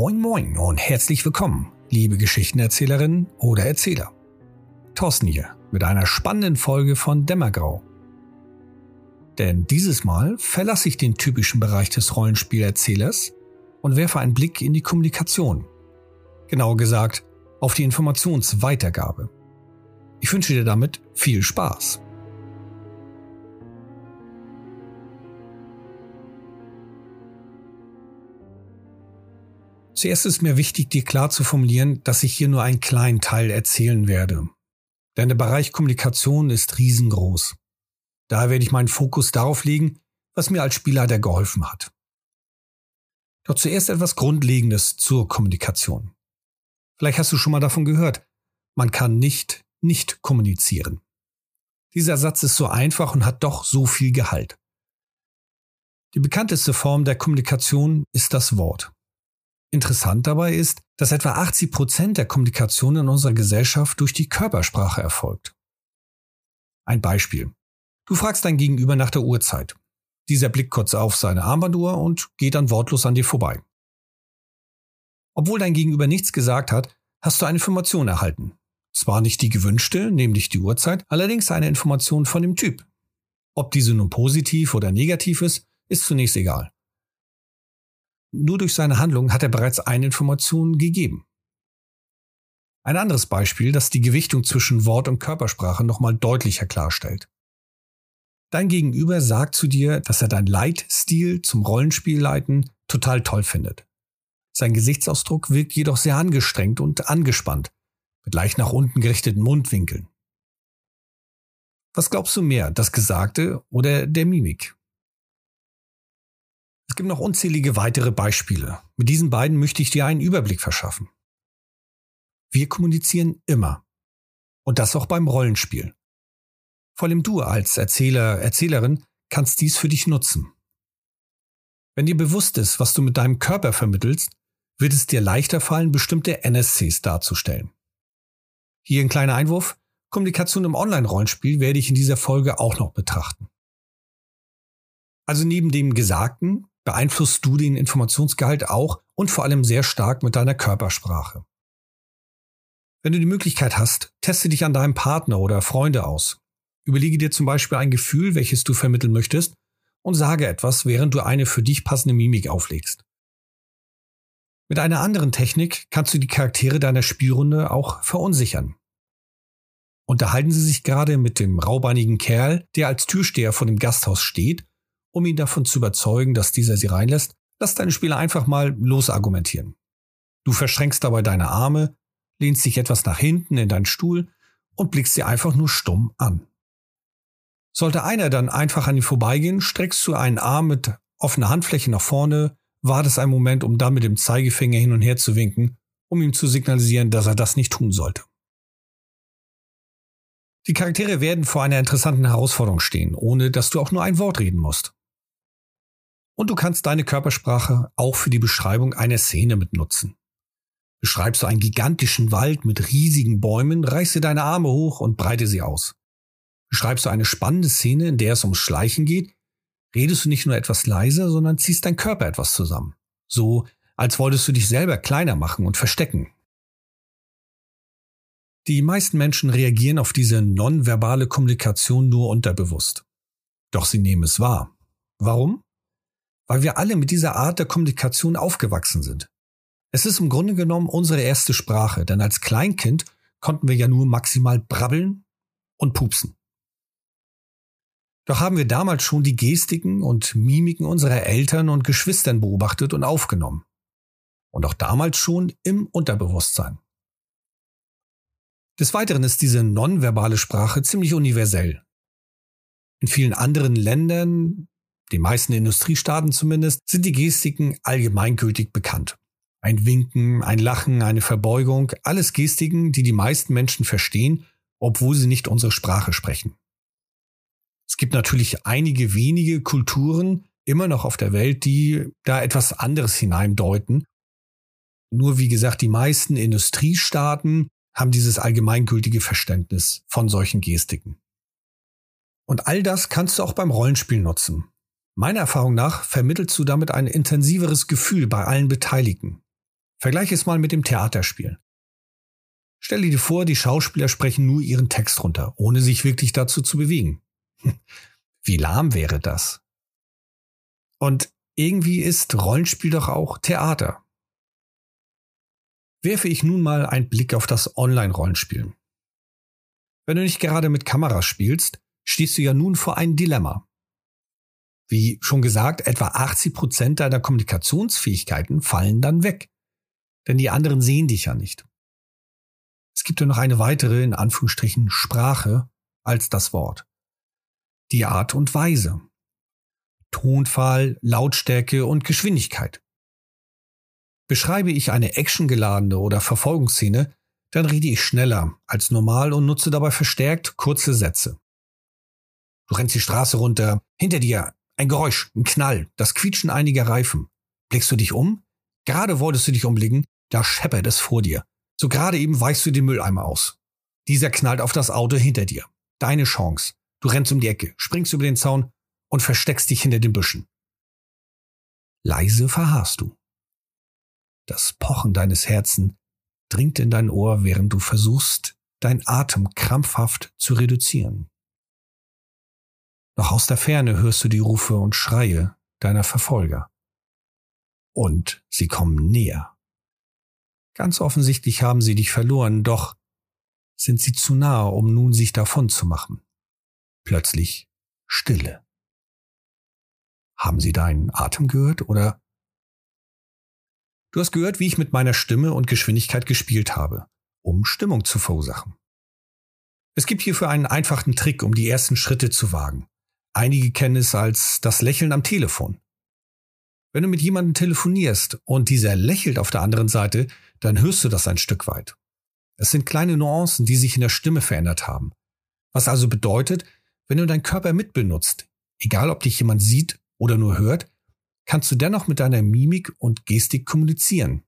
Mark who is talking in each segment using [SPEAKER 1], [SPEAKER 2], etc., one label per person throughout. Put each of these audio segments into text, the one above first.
[SPEAKER 1] Moin Moin und herzlich willkommen, liebe Geschichtenerzählerinnen oder Erzähler. Thorsten hier mit einer spannenden Folge von Dämmergrau. Denn dieses Mal verlasse ich den typischen Bereich des Rollenspielerzählers und werfe einen Blick in die Kommunikation. Genauer gesagt, auf die Informationsweitergabe. Ich wünsche dir damit viel Spaß. Zuerst ist mir wichtig, dir klar zu formulieren, dass ich hier nur einen kleinen Teil erzählen werde. Denn der Bereich Kommunikation ist riesengroß. Daher werde ich meinen Fokus darauf legen, was mir als Spielleiter geholfen hat. Doch zuerst etwas Grundlegendes zur Kommunikation. Vielleicht hast du schon mal davon gehört. Man kann nicht nicht kommunizieren. Dieser Satz ist so einfach und hat doch so viel Gehalt. Die bekannteste Form der Kommunikation ist das Wort. Interessant dabei ist, dass etwa 80 Prozent der Kommunikation in unserer Gesellschaft durch die Körpersprache erfolgt. Ein Beispiel. Du fragst dein Gegenüber nach der Uhrzeit. Dieser blickt kurz auf seine Armbanduhr und geht dann wortlos an dir vorbei. Obwohl dein Gegenüber nichts gesagt hat, hast du eine Information erhalten. Zwar nicht die gewünschte, nämlich die Uhrzeit, allerdings eine Information von dem Typ. Ob diese nun positiv oder negativ ist, ist zunächst egal. Nur durch seine Handlung hat er bereits eine Information gegeben. Ein anderes Beispiel, das die Gewichtung zwischen Wort und Körpersprache nochmal deutlicher klarstellt. Dein Gegenüber sagt zu dir, dass er dein Leitstil zum Rollenspiel leiten total toll findet. Sein Gesichtsausdruck wirkt jedoch sehr angestrengt und angespannt, mit leicht nach unten gerichteten Mundwinkeln. Was glaubst du mehr, das Gesagte oder der Mimik? Es gibt noch unzählige weitere Beispiele. Mit diesen beiden möchte ich dir einen Überblick verschaffen. Wir kommunizieren immer. Und das auch beim Rollenspiel. Vor allem du als Erzähler, Erzählerin kannst dies für dich nutzen. Wenn dir bewusst ist, was du mit deinem Körper vermittelst, wird es dir leichter fallen, bestimmte NSCs darzustellen. Hier ein kleiner Einwurf. Kommunikation im Online-Rollenspiel werde ich in dieser Folge auch noch betrachten. Also neben dem Gesagten beeinflusst du den Informationsgehalt auch und vor allem sehr stark mit deiner Körpersprache. Wenn du die Möglichkeit hast, teste dich an deinem Partner oder Freunde aus. Überlege dir zum Beispiel ein Gefühl, welches du vermitteln möchtest, und sage etwas, während du eine für dich passende Mimik auflegst. Mit einer anderen Technik kannst du die Charaktere deiner Spielrunde auch verunsichern. Unterhalten sie sich gerade mit dem raubeinigen Kerl, der als Türsteher vor dem Gasthaus steht um ihn davon zu überzeugen, dass dieser sie reinlässt, lass deine Spieler einfach mal losargumentieren. Du verschränkst dabei deine Arme, lehnst dich etwas nach hinten in deinen Stuhl und blickst sie einfach nur stumm an. Sollte einer dann einfach an ihm vorbeigehen, streckst du einen Arm mit offener Handfläche nach vorne, wartest einen Moment, um dann mit dem Zeigefinger hin und her zu winken, um ihm zu signalisieren, dass er das nicht tun sollte. Die Charaktere werden vor einer interessanten Herausforderung stehen, ohne dass du auch nur ein Wort reden musst. Und du kannst deine Körpersprache auch für die Beschreibung einer Szene mitnutzen. Beschreibst du einen gigantischen Wald mit riesigen Bäumen, reiße deine Arme hoch und breite sie aus. Beschreibst du eine spannende Szene, in der es ums Schleichen geht, redest du nicht nur etwas leiser, sondern ziehst dein Körper etwas zusammen. So, als wolltest du dich selber kleiner machen und verstecken. Die meisten Menschen reagieren auf diese nonverbale Kommunikation nur unterbewusst. Doch sie nehmen es wahr. Warum? Weil wir alle mit dieser Art der Kommunikation aufgewachsen sind. Es ist im Grunde genommen unsere erste Sprache, denn als Kleinkind konnten wir ja nur maximal brabbeln und pupsen. Doch haben wir damals schon die Gestiken und Mimiken unserer Eltern und Geschwistern beobachtet und aufgenommen. Und auch damals schon im Unterbewusstsein. Des Weiteren ist diese nonverbale Sprache ziemlich universell. In vielen anderen Ländern den meisten Industriestaaten zumindest, sind die Gestiken allgemeingültig bekannt. Ein Winken, ein Lachen, eine Verbeugung, alles Gestiken, die die meisten Menschen verstehen, obwohl sie nicht unsere Sprache sprechen. Es gibt natürlich einige wenige Kulturen immer noch auf der Welt, die da etwas anderes hineindeuten. Nur wie gesagt, die meisten Industriestaaten haben dieses allgemeingültige Verständnis von solchen Gestiken. Und all das kannst du auch beim Rollenspiel nutzen. Meiner Erfahrung nach vermittelst du damit ein intensiveres Gefühl bei allen Beteiligten. Vergleich es mal mit dem Theaterspiel. Stell dir vor, die Schauspieler sprechen nur ihren Text runter, ohne sich wirklich dazu zu bewegen. Wie lahm wäre das? Und irgendwie ist Rollenspiel doch auch Theater. Werfe ich nun mal einen Blick auf das Online-Rollenspiel. Wenn du nicht gerade mit Kameras spielst, stehst du ja nun vor ein Dilemma. Wie schon gesagt, etwa 80 Prozent deiner Kommunikationsfähigkeiten fallen dann weg. Denn die anderen sehen dich ja nicht. Es gibt ja noch eine weitere, in Anführungsstrichen, Sprache als das Wort. Die Art und Weise. Tonfall, Lautstärke und Geschwindigkeit. Beschreibe ich eine actiongeladene oder Verfolgungsszene, dann rede ich schneller als normal und nutze dabei verstärkt kurze Sätze. Du rennst die Straße runter, hinter dir ein Geräusch, ein Knall, das Quietschen einiger Reifen. Blickst du dich um? Gerade wolltest du dich umblicken, da scheppert es vor dir. So gerade eben weichst du den Mülleimer aus. Dieser knallt auf das Auto hinter dir. Deine Chance. Du rennst um die Ecke, springst über den Zaun und versteckst dich hinter den Büschen. Leise verharrst du. Das Pochen deines Herzen dringt in dein Ohr, während du versuchst, dein Atem krampfhaft zu reduzieren. Noch aus der Ferne hörst du die Rufe und Schreie deiner Verfolger. Und sie kommen näher. Ganz offensichtlich haben sie dich verloren, doch sind sie zu nahe, um nun sich davon zu machen. Plötzlich Stille. Haben sie deinen Atem gehört oder Du hast gehört, wie ich mit meiner Stimme und Geschwindigkeit gespielt habe, um Stimmung zu verursachen. Es gibt hierfür einen einfachen Trick, um die ersten Schritte zu wagen. Einige kennen es als das Lächeln am Telefon. Wenn du mit jemandem telefonierst und dieser lächelt auf der anderen Seite, dann hörst du das ein Stück weit. Es sind kleine Nuancen, die sich in der Stimme verändert haben. Was also bedeutet, wenn du deinen Körper mitbenutzt, egal ob dich jemand sieht oder nur hört, kannst du dennoch mit deiner Mimik und Gestik kommunizieren.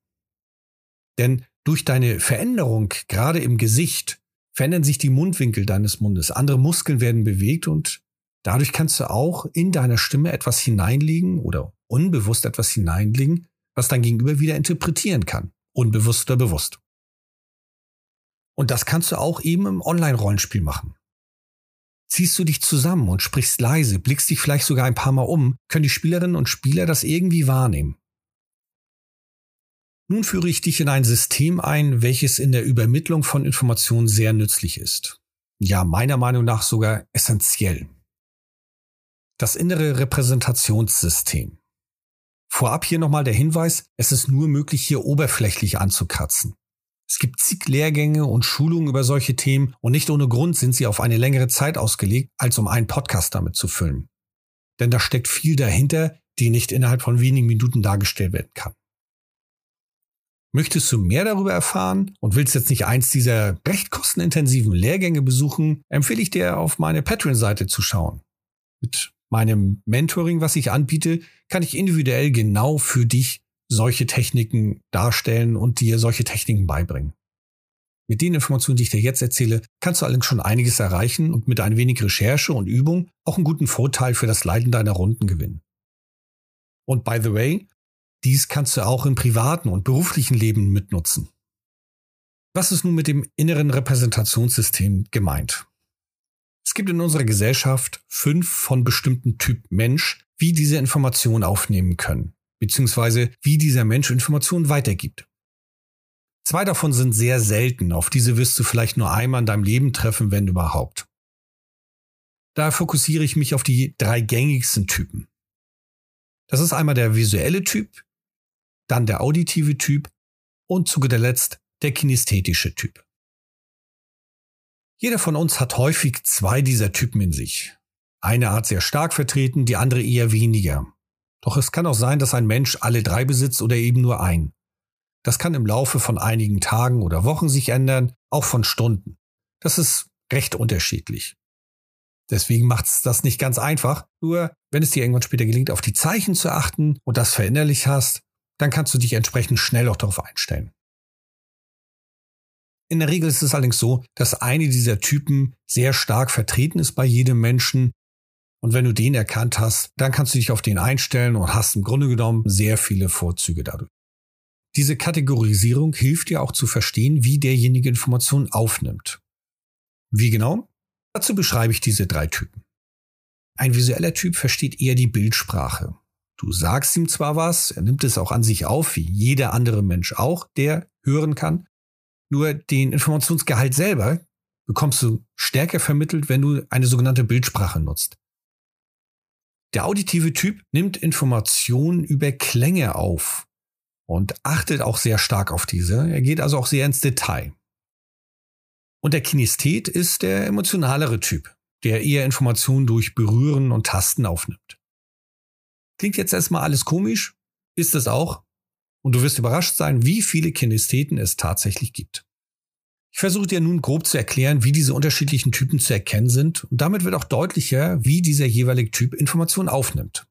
[SPEAKER 1] Denn durch deine Veränderung, gerade im Gesicht, verändern sich die Mundwinkel deines Mundes, andere Muskeln werden bewegt und dadurch kannst du auch in deiner Stimme etwas hineinlegen oder unbewusst etwas hineinlegen, was dein Gegenüber wieder interpretieren kann, unbewusst oder bewusst. Und das kannst du auch eben im Online-Rollenspiel machen. Ziehst du dich zusammen und sprichst leise, blickst dich vielleicht sogar ein paar Mal um, können die Spielerinnen und Spieler das irgendwie wahrnehmen. Nun führe ich dich in ein System ein, welches in der Übermittlung von Informationen sehr nützlich ist. Ja, meiner Meinung nach sogar essentiell. Das innere Repräsentationssystem. Vorab hier nochmal der Hinweis, es ist nur möglich, hier oberflächlich anzukratzen. Es gibt zig Lehrgänge und Schulungen über solche Themen und nicht ohne Grund sind sie auf eine längere Zeit ausgelegt, als um einen Podcast damit zu füllen. Denn da steckt viel dahinter, die nicht innerhalb von wenigen Minuten dargestellt werden kann. Möchtest du mehr darüber erfahren und willst jetzt nicht eins dieser recht kostenintensiven Lehrgänge besuchen, empfehle ich dir auf meine Patreon-Seite zu schauen. Mit meinem Mentoring, was ich anbiete, kann ich individuell genau für dich solche Techniken darstellen und dir solche Techniken beibringen. Mit den Informationen, die ich dir jetzt erzähle, kannst du allerdings schon einiges erreichen und mit ein wenig Recherche und Übung auch einen guten Vorteil für das Leiten deiner Runden gewinnen. Und by the way, dies kannst du auch im privaten und beruflichen Leben mitnutzen. Was ist nun mit dem inneren Repräsentationssystem gemeint? Es gibt in unserer Gesellschaft fünf von bestimmten Typ Mensch, wie diese Informationen aufnehmen können beziehungsweise wie dieser Mensch Informationen weitergibt. Zwei davon sind sehr selten, auf diese wirst du vielleicht nur einmal in deinem Leben treffen, wenn überhaupt. Daher fokussiere ich mich auf die drei gängigsten Typen. Das ist einmal der visuelle Typ, dann der auditive Typ und zu guter Letzt der kinästhetische Typ. Jeder von uns hat häufig zwei dieser Typen in sich. Eine Art sehr stark vertreten, die andere eher weniger. Doch es kann auch sein, dass ein Mensch alle drei besitzt oder eben nur ein. Das kann im Laufe von einigen Tagen oder Wochen sich ändern, auch von Stunden. Das ist recht unterschiedlich. Deswegen macht es das nicht ganz einfach. Nur wenn es dir irgendwann später gelingt, auf die Zeichen zu achten und das verinnerlich hast, dann kannst du dich entsprechend schnell auch darauf einstellen. In der Regel ist es allerdings so, dass eine dieser Typen sehr stark vertreten ist bei jedem Menschen und wenn du den erkannt hast, dann kannst du dich auf den einstellen und hast im Grunde genommen sehr viele Vorzüge dadurch. Diese Kategorisierung hilft dir auch zu verstehen, wie derjenige Informationen aufnimmt. Wie genau? Dazu beschreibe ich diese drei Typen. Ein visueller Typ versteht eher die Bildsprache. Du sagst ihm zwar was, er nimmt es auch an sich auf, wie jeder andere Mensch auch, der hören kann, nur den Informationsgehalt selber bekommst du stärker vermittelt, wenn du eine sogenannte Bildsprache nutzt. Der auditive Typ nimmt Informationen über Klänge auf und achtet auch sehr stark auf diese. Er geht also auch sehr ins Detail. Und der Kinesthet ist der emotionalere Typ, der eher Informationen durch Berühren und Tasten aufnimmt. Klingt jetzt erstmal alles komisch, ist es auch. Und du wirst überrascht sein, wie viele Kinestheten es tatsächlich gibt. Ich versuche dir nun grob zu erklären, wie diese unterschiedlichen Typen zu erkennen sind und damit wird auch deutlicher, wie dieser jeweilige Typ Informationen aufnimmt.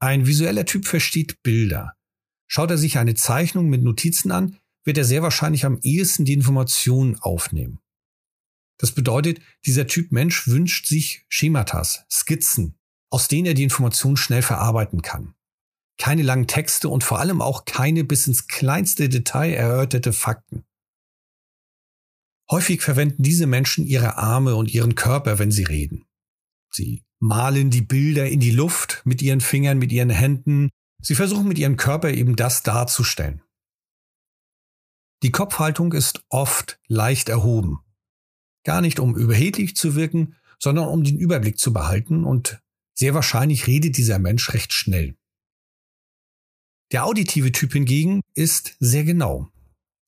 [SPEAKER 1] Ein visueller Typ versteht Bilder. Schaut er sich eine Zeichnung mit Notizen an, wird er sehr wahrscheinlich am ehesten die Informationen aufnehmen. Das bedeutet, dieser Typ Mensch wünscht sich Schematas, Skizzen, aus denen er die Informationen schnell verarbeiten kann. Keine langen Texte und vor allem auch keine bis ins kleinste Detail erörterte Fakten. Häufig verwenden diese Menschen ihre Arme und ihren Körper, wenn sie reden. Sie malen die Bilder in die Luft mit ihren Fingern, mit ihren Händen. Sie versuchen mit ihrem Körper eben das darzustellen. Die Kopfhaltung ist oft leicht erhoben. Gar nicht um überheblich zu wirken, sondern um den Überblick zu behalten und sehr wahrscheinlich redet dieser Mensch recht schnell. Der auditive Typ hingegen ist sehr genau.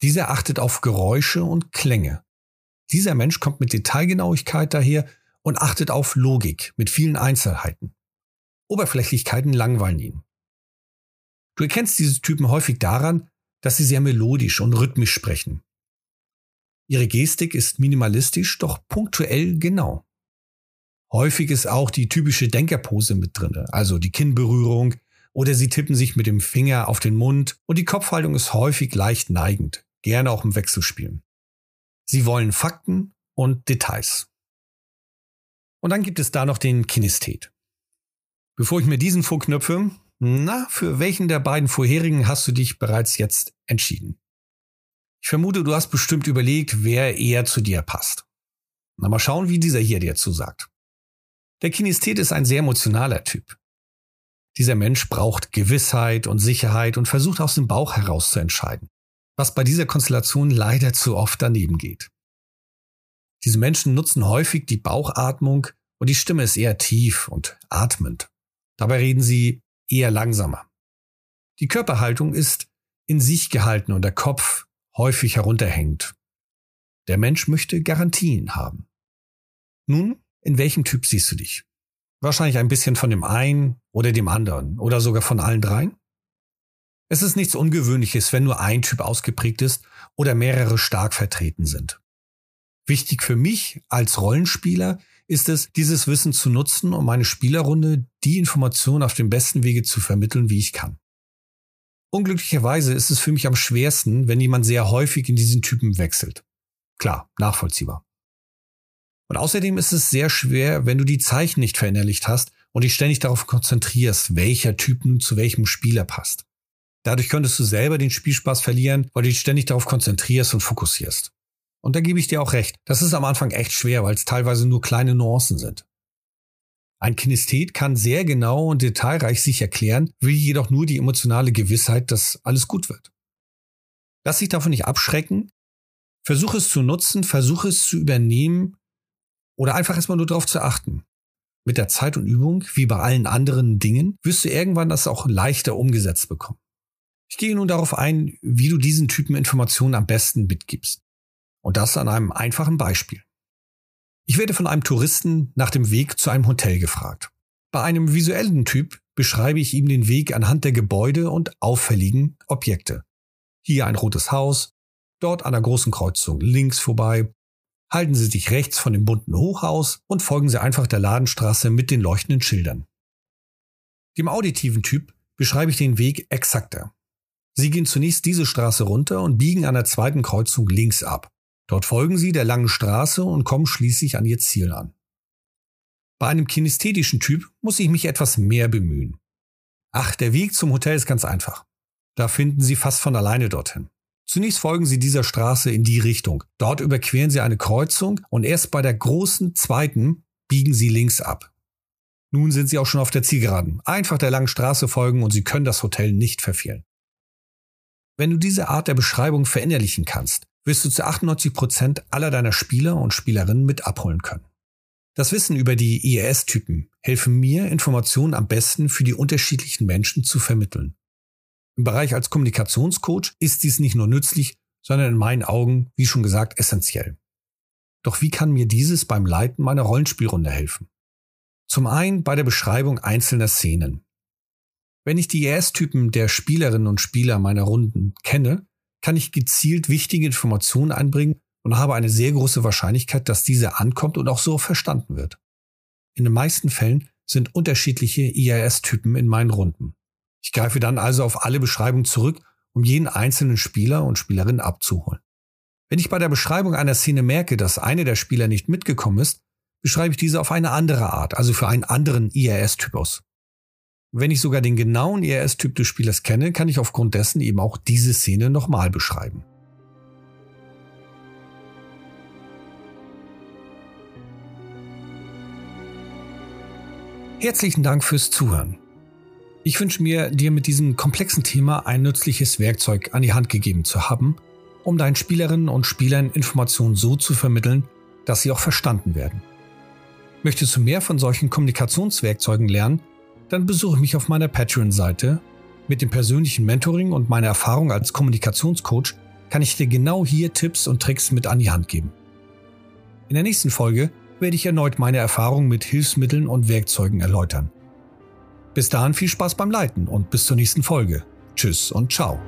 [SPEAKER 1] Dieser achtet auf Geräusche und Klänge. Dieser Mensch kommt mit Detailgenauigkeit daher und achtet auf Logik mit vielen Einzelheiten. Oberflächlichkeiten langweilen ihn. Du erkennst diese Typen häufig daran, dass sie sehr melodisch und rhythmisch sprechen. Ihre Gestik ist minimalistisch, doch punktuell genau. Häufig ist auch die typische Denkerpose mit drinne, also die Kinnberührung, oder sie tippen sich mit dem Finger auf den Mund und die Kopfhaltung ist häufig leicht neigend, gerne auch im Wechselspielen. Sie wollen Fakten und Details. Und dann gibt es da noch den Kinesthet. Bevor ich mir diesen vorknöpfe, na, für welchen der beiden vorherigen hast du dich bereits jetzt entschieden? Ich vermute, du hast bestimmt überlegt, wer eher zu dir passt. Na, mal schauen, wie dieser hier dir zusagt. Der Kinesthet ist ein sehr emotionaler Typ. Dieser Mensch braucht Gewissheit und Sicherheit und versucht aus dem Bauch heraus zu entscheiden was bei dieser Konstellation leider zu oft daneben geht. Diese Menschen nutzen häufig die Bauchatmung und die Stimme ist eher tief und atmend. Dabei reden sie eher langsamer. Die Körperhaltung ist in sich gehalten und der Kopf häufig herunterhängt. Der Mensch möchte Garantien haben. Nun, in welchem Typ siehst du dich? Wahrscheinlich ein bisschen von dem einen oder dem anderen oder sogar von allen dreien? Es ist nichts Ungewöhnliches, wenn nur ein Typ ausgeprägt ist oder mehrere stark vertreten sind. Wichtig für mich als Rollenspieler ist es, dieses Wissen zu nutzen, um meine Spielerrunde die Informationen auf dem besten Wege zu vermitteln, wie ich kann. Unglücklicherweise ist es für mich am schwersten, wenn jemand sehr häufig in diesen Typen wechselt. Klar, nachvollziehbar. Und außerdem ist es sehr schwer, wenn du die Zeichen nicht verinnerlicht hast und dich ständig darauf konzentrierst, welcher Typ nun zu welchem Spieler passt. Dadurch könntest du selber den Spielspaß verlieren, weil du dich ständig darauf konzentrierst und fokussierst. Und da gebe ich dir auch recht. Das ist am Anfang echt schwer, weil es teilweise nur kleine Nuancen sind. Ein Kinesthet kann sehr genau und detailreich sich erklären, will jedoch nur die emotionale Gewissheit, dass alles gut wird. Lass dich davon nicht abschrecken. Versuche es zu nutzen, versuche es zu übernehmen oder einfach erstmal nur darauf zu achten. Mit der Zeit und Übung, wie bei allen anderen Dingen, wirst du irgendwann das auch leichter umgesetzt bekommen. Ich gehe nun darauf ein, wie du diesen Typen Informationen am besten mitgibst. Und das an einem einfachen Beispiel. Ich werde von einem Touristen nach dem Weg zu einem Hotel gefragt. Bei einem visuellen Typ beschreibe ich ihm den Weg anhand der Gebäude und auffälligen Objekte. Hier ein rotes Haus, dort an der großen Kreuzung links vorbei. Halten Sie sich rechts von dem bunten Hochhaus und folgen Sie einfach der Ladenstraße mit den leuchtenden Schildern. Dem auditiven Typ beschreibe ich den Weg exakter. Sie gehen zunächst diese Straße runter und biegen an der zweiten Kreuzung links ab. Dort folgen Sie der langen Straße und kommen schließlich an Ihr Ziel an. Bei einem kinesthetischen Typ muss ich mich etwas mehr bemühen. Ach, der Weg zum Hotel ist ganz einfach. Da finden Sie fast von alleine dorthin. Zunächst folgen Sie dieser Straße in die Richtung. Dort überqueren Sie eine Kreuzung und erst bei der großen zweiten biegen Sie links ab. Nun sind Sie auch schon auf der Zielgeraden. Einfach der langen Straße folgen und Sie können das Hotel nicht verfehlen. Wenn du diese Art der Beschreibung verinnerlichen kannst, wirst du zu 98 Prozent aller deiner Spieler und Spielerinnen mit abholen können. Das Wissen über die IES-Typen helfen mir, Informationen am besten für die unterschiedlichen Menschen zu vermitteln. Im Bereich als Kommunikationscoach ist dies nicht nur nützlich, sondern in meinen Augen, wie schon gesagt, essentiell. Doch wie kann mir dieses beim Leiten meiner Rollenspielrunde helfen? Zum einen bei der Beschreibung einzelner Szenen. Wenn ich die IES-Typen der Spielerinnen und Spieler meiner Runden kenne, kann ich gezielt wichtige Informationen einbringen und habe eine sehr große Wahrscheinlichkeit, dass diese ankommt und auch so verstanden wird. In den meisten Fällen sind unterschiedliche IAS-Typen in meinen Runden. Ich greife dann also auf alle Beschreibungen zurück, um jeden einzelnen Spieler und Spielerin abzuholen. Wenn ich bei der Beschreibung einer Szene merke, dass eine der Spieler nicht mitgekommen ist, beschreibe ich diese auf eine andere Art, also für einen anderen IRS-Typus. Wenn ich sogar den genauen IRS-Typ des Spielers kenne, kann ich aufgrund dessen eben auch diese Szene nochmal beschreiben. Herzlichen Dank fürs Zuhören. Ich wünsche mir, dir mit diesem komplexen Thema ein nützliches Werkzeug an die Hand gegeben zu haben, um deinen Spielerinnen und Spielern Informationen so zu vermitteln, dass sie auch verstanden werden. Möchtest du mehr von solchen Kommunikationswerkzeugen lernen, dann besuche mich auf meiner Patreon-Seite. Mit dem persönlichen Mentoring und meiner Erfahrung als Kommunikationscoach kann ich dir genau hier Tipps und Tricks mit an die Hand geben. In der nächsten Folge werde ich erneut meine Erfahrungen mit Hilfsmitteln und Werkzeugen erläutern. Bis dahin viel Spaß beim Leiten und bis zur nächsten Folge. Tschüss und ciao.